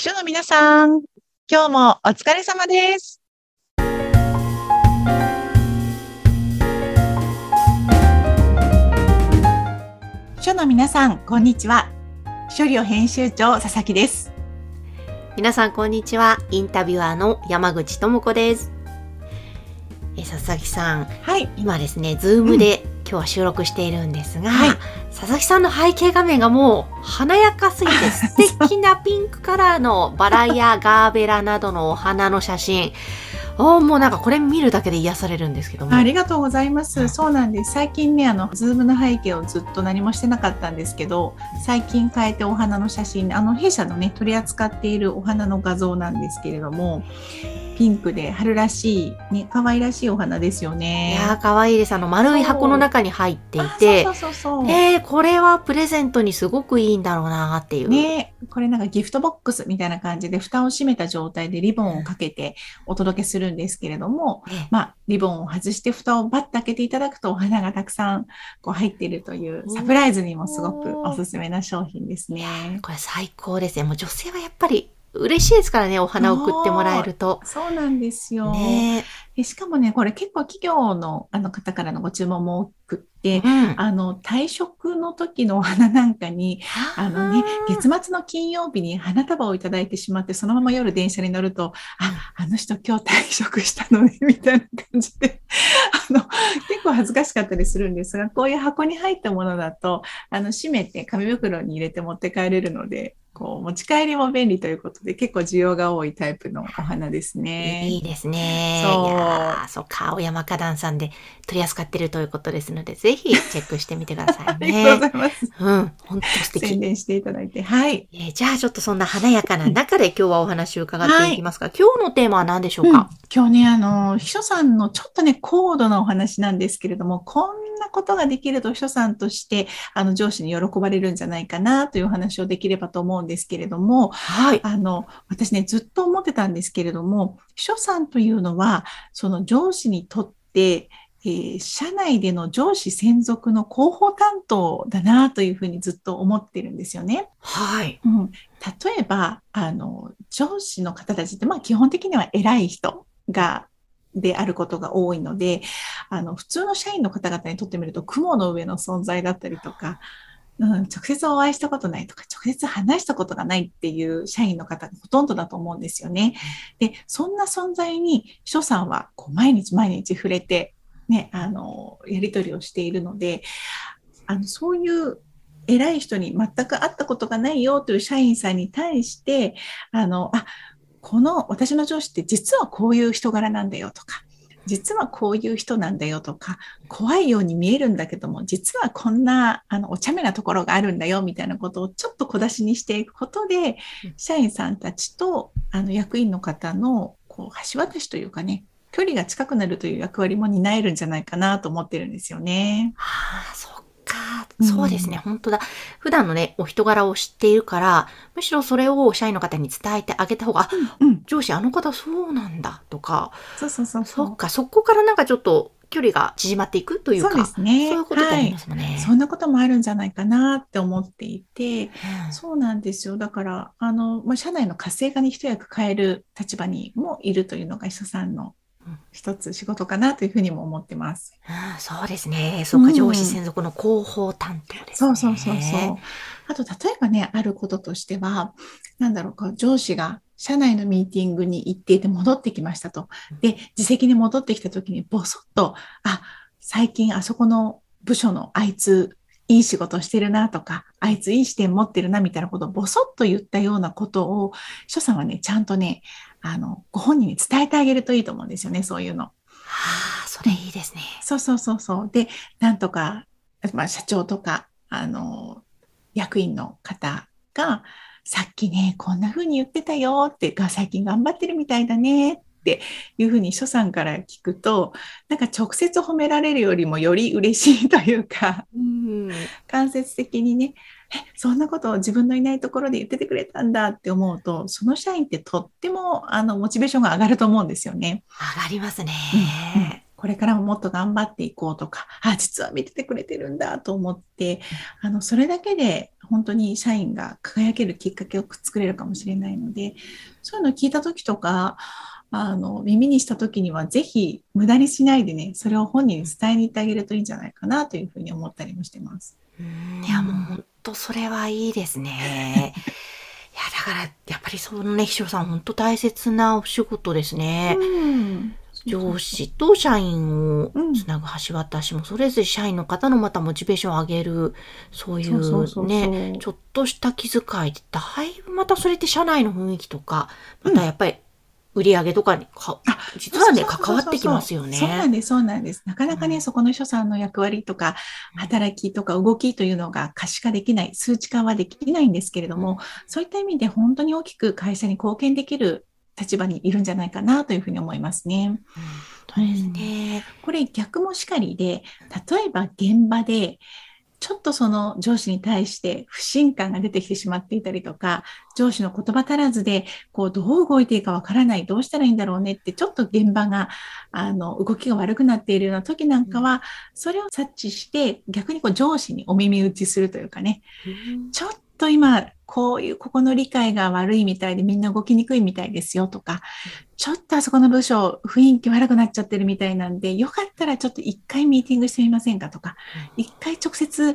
秘書の皆さん、今日もお疲れ様です。秘書の皆さん、こんにちは。秘書寮編集長、佐々木です。皆さんこんにちは。インタビュアーの山口智子です。え佐々木さん、はい。今ですね、ズームで今日は収録しているんですが、はい佐々木さんの背景画面がもう華やかすぎて素敵なピンクカラーのバラやガーベラなどのお花の写真。おーもうなんかこれ見るだけで癒されるんですけども。ありがとうございまはす。いそうなんです。最近ね、あの、ズームの背景をずっと何もしてなかったんですけど、最近変えてお花の写真、あの、弊社のね、取り扱っているお花の画像なんですけれども、ピンクで春らしい、ね、可愛らしいお花ですよいね。やー可愛いです。あの丸い箱の中に入っていてあ、そうそうそうそう。えー、これはプレゼントにすごくいいんだろうなーっていう。ね、これなんかギフトボックスみたいな感じで蓋を閉めた状態でリボンをかけてお届けするんですけれども、ねまあ、リボンを外して蓋をバッと開けていただくとお花がたくさんこう入っているというサプライズにもすごくおすすめな商品ですね。これ最高ですね。もう女性はやっぱり嬉しいですからね、お花を送ってもらえると。そうなんですよ。ねでしかもね、これ結構企業のあの方からのご注文も多くって、うん。あの退職の時のお花なんかにあのね、月末の金曜日に花束をいただいてしまって、そのまま夜電車に乗ると、あ、あの人今日退職したのね、みたいな感じで、あの、結構恥ずかしかったりするんですが、こういう箱に入ったものだと、あの、閉めて紙袋に入れて持って帰れるので、こう、持ち帰りも便利ということで、結構需要が多いタイプのお花ですね。いいですね。そういやーそうか、青山花壇さんで取り扱ってるということですので、ぜひチェックしてみてください ありがとうごね。ざいます。うん、本当素敵。宣伝していただいて。はい。えーじゃあちょっとそんな華やかな中で今日はお話を伺っていきますが、今日のテーマは何でしょうか、今日ね、あの、秘書さんのちょっとね、高度なお話なんですけれども、こんなことができると秘書さんとして、あの、上司に喜ばれるんじゃないかなというお話をできればと思うんですけれども、はい。あの、私ね、ずっと思ってたんですけれども、秘書さんというのは、その上司にとって、えー社内での上司専属の広報担当だなというふうにずっと思ってるんですよね。はい。うん、例えば、あの、上司の方たちって、まあ基本的には偉い人が、であることが多いので、あの、普通の社員の方々にとってみると雲の上の存在だったりとか、うん、直接お会いしたことないとか、直接話したことがないっていう社員の方がほとんどだと思うんですよね。で、そんな存在に秘書さんはこう毎日毎日触れて、ね、あの、やり取りをしているので、あの、そういう偉い人に全く会ったことがないよという社員さんに対して、あの、あ、この私の上司って実はこういう人柄なんだよとか、実はこういう人なんだよとか、怖いように見えるんだけども、実はこんな、あの、お茶目なところがあるんだよみたいなことをちょっと小出しにしていくことでうん、社員さんたちと、あの、役員の方の、こう、橋渡しというかね、距離が近くなるという役割も担えるんじゃないかなと思ってるんですよね。ああ、そっか。うんそうですね。本当だ。普段のね、お人柄を知っているから、むしろそれを社員の方に伝えてあげた方が、あうん、上司あの方そうなんだとか、そうそうそうそっか、そこからなんかちょっと距離が縮まっていくというか、そうですね。そういうことってあはいりま。すもんね。そんなこともあるんじゃないかなって思っていて、うんそうなんですよ。だから、あの、まあ、社内の活性化に一役変える立場にもいるというのが秘書さんのうん一つ仕事かなというふうにも思ってます。うんそうですね。そうか、うん上司専属の広報担当ですね。そうそうそうそう。あと、例えばね、あることとしては、なんだろう、こう上司が社内のミーティングに行っていて戻ってきましたと。で、自責に戻ってきた時にボソッと、あ、最近あそこの部署のあいつ、いい仕事してるなとか、あいついい視点持ってるなみたいなことをボソッと言ったようなことを、秘書さんはね、ちゃんとね、あの、ご本人に伝えてあげるといいと思うんですよね、そういうの。はあ、それいいですね。そうそうそうそう。で、なんとか、まあ、社長とか、あの、役員の方が、さっきね、こんな風に言ってたよって、が最近頑張ってるみたいだねっていう風に秘書さんから聞くと、なんか直接褒められるよりもより嬉しいというか、うん。間接的にね、え、そんなことを自分のいないところで言っててくれたんだって思うと、その社員ってとっても、あの、モチベーションが上がると思うんですよね。上がりますね。うんうんこれからももっと頑張っていこうとか、あ、実は見ててくれてるんだと思って、あの、それだけで本当に社員が輝けるきっかけを作れるかもしれないので、そういうのを聞いた時とか、あの、耳にした時には、ぜひ無駄にしないでね、それを本人に伝えに行ってあげるといいんじゃないかなというふうに思ったりもしてます。うんいや、もう本当それはいいですね。いや、だから、やっぱりそのね、ひろさん、本当大切なお仕事ですね。うん上司と社員をつなぐ橋渡しも、それぞれ社員の方のまたモチベーションを上げる、そういそうね、ちょっとした気遣いって、だいぶまたそれって社内の雰囲気とか、またやっぱり売り上げとかにか、実はね、関わってきますよね。そうなんです、そうなんです。なかなかね、うんそこの秘書さんの役割とか、働きとか動きというのが可視化できない、数値化はできないんですけれども、そういった意味で本当に大きく会社に貢献できる立場にいるんじゃないかなというふうに思いますね。うですね。これ逆もしかりで、例えば現場で、ちょっとその上司に対して不信感が出てきてしまっていたりとか、上司の言葉足らずで、こう、どう動いていいかわからない、どうしたらいいんだろうねって、ちょっと現場が、あの、動きが悪くなっているような時なんかは、それを察知して、逆にこう上司にお耳打ちするというかね、ちょっと今、こういう、ここの理解が悪いみたいでみんな動きにくいみたいですよとか、ちょっとあそこの部署雰囲気悪くなっちゃってるみたいなんで、よかったらちょっと一回ミーティングしてみませんかとか、一回直接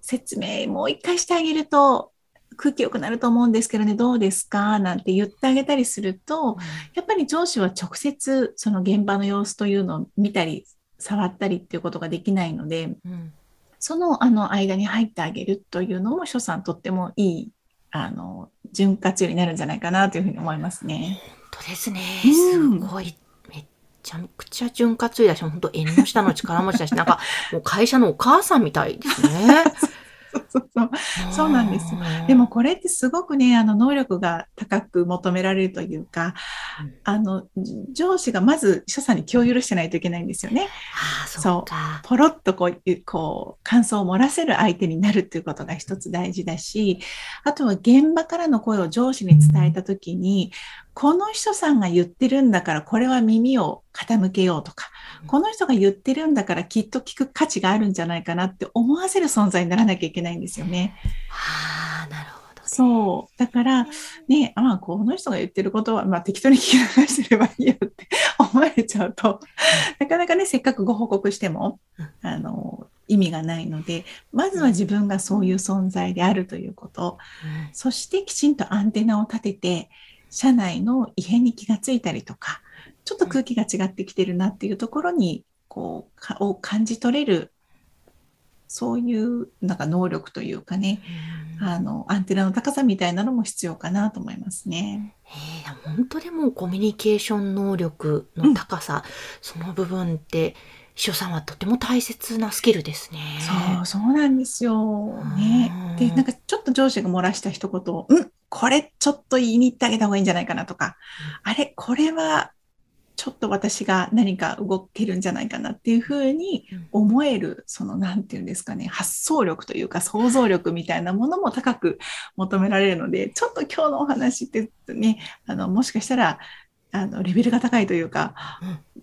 説明もう一回してあげると空気良くなると思うんですけどね、どうですかなんて言ってあげたりすると、やっぱり上司は直接その現場の様子というのを見たり、触ったりっていうことができないので、うんそのあの間に入ってあげるというのも、所さんとってもいい、あの、潤滑油になるんじゃないかなというふうに思いますね。本当ですね。うんすごい。めっちゃくちゃ潤滑油だし、本当縁の下の力持ちだし、なんか、もう会社のお母さんみたいですね。そうそうそう。なんですよでも、これってすごくね、あの能力が高く求められるというか、うんあの上司がまず秘書さんに気を許してないといけないんですよね。ああ、そうか。ポロッとこういうこう感想を漏らせる相手になるっていうことが一つ大事だし、あとは現場からの声を上司に伝えたときに、この秘書さんが言ってるんだからこれは耳を傾けようとか、この人が言ってるんだからきっと聞く価値があるんじゃないかなって思わせる存在にならなきゃいけないんですよね。ああ、なるほど、ね。そう。だから、ね、ああ、この人が言ってることは、まあ適当に聞き流してればいいよって 思われちゃうと、なかなかね、せっかくご報告してもうん、あの、意味がないので、まずは自分がそういう存在であるということ、うんそしてきちんとアンテナを立てて、社内の異変に気がついたりとか、ちょっと空気が違ってきてるなっていうところに、こう、かを感じ取れる、そういうなんか能力というかね、あの、アンテナの高さみたいなのも必要かなと思いますね。えー本当でもコミュニケーション能力の高さ、その部分って、秘書さんはとても大切なスキルですね。そう、そうなんですよ。ねうん。で、なんかちょっと上司が漏らした一言を、うん、これちょっと言いに行ってあげた方がいいんじゃないかなとか、あれ、これはちょっと私が何か動けるんじゃないかなっていうふうにうん。思える、その、なんていうんですかね、発想力というか想像力みたいなものも高く求められるので、ちょっと今日のお話ってね、あの、もしかしたら、あの、レベルが高いというか、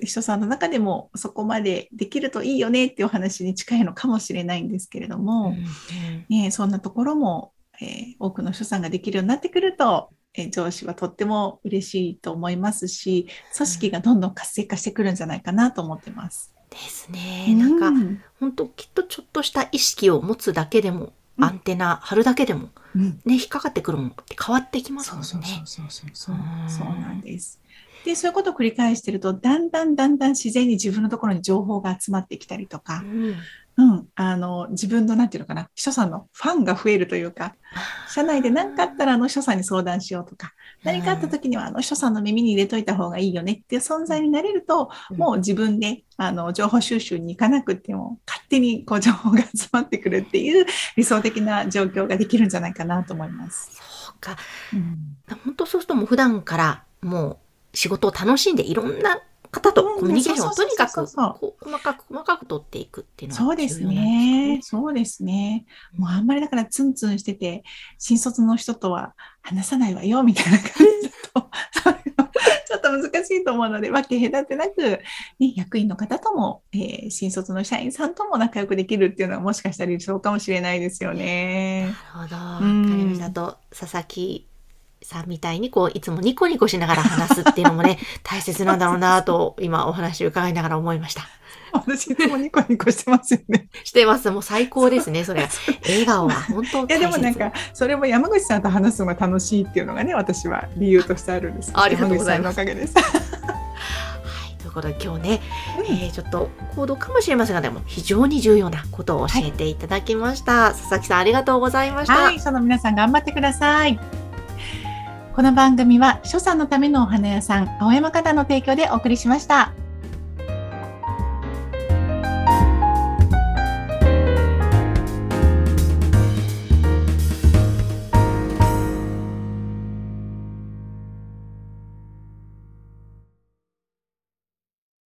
人さんの中でもそこまでできるといいよねっていうお話に近いのかもしれないんですけれどうん。も、うん。ね、そんなところも、えー多くの人さんができるようになってくると、えー上司はとっても嬉しいと思いますし、組織がどんどん活性化してくるんじゃないかなと思ってます。ですね。なんか、うん本当きっとちょっとした意識を持つだけでも、うんアンテナ張るだけでも、うんね、引っかかってくるものって変わってきますもんね。そうそうそうそうそうなんです。で、そういうことを繰り返してると、だんだんだんだん自然に自分のところに情報が集まってきたりとかう、ん。うん、あの、自分の、なんていうのかな、秘書さんのファンが増えるというか、社内で何かあったらあの秘書さんに相談しようとか、何かあった時にはあの秘書さんの耳に入れといた方がいいよねっていう存在になれると、うん。もう自分であの情報収集に行かなくても、勝手にこう情報が集まってくるっていう理想的な状況ができるんじゃないかなと思います。そうか。うん。本当そうするともう普段からもう仕事を楽しんでいろんな方とうんコミュニケーションをとにかく細かく細かく取っていくっていうのそうですが重要なんね。ですそうですね。うんもうあんまりだからツンツンしてて、新卒の人とは話さないわよ、みたいな感じだと、ちょっと難しいと思うので、分け隔てなく、ね、役員の方とも、えー、新卒の社員さんとも仲良くできるっていうのはもしかしたら理想かもしれないですよね。なるほど。わかりました。と、佐々木さんみたいにこういつもニコニコしながら話すっていうのもね 大切なんだろうなと今お話を伺いながら思いました。私いつもニコニコしてますよね。してます。もう最高ですね。それ。笑顔は本当いやでもなんかそれも山口さんと話すのが楽しいっていうのがね私は理由としてあるんです。ありがとうございます。おかげです。はいということで今日ね、うん、えー、ちょっと行動かもしれませんがでも非常に重要なことを教えていただきました。はい、佐々木さんありがとうございました。はい、その皆さん頑張ってください。この番組は、所作のためのお花屋さん、青山方の提供でお送りしました。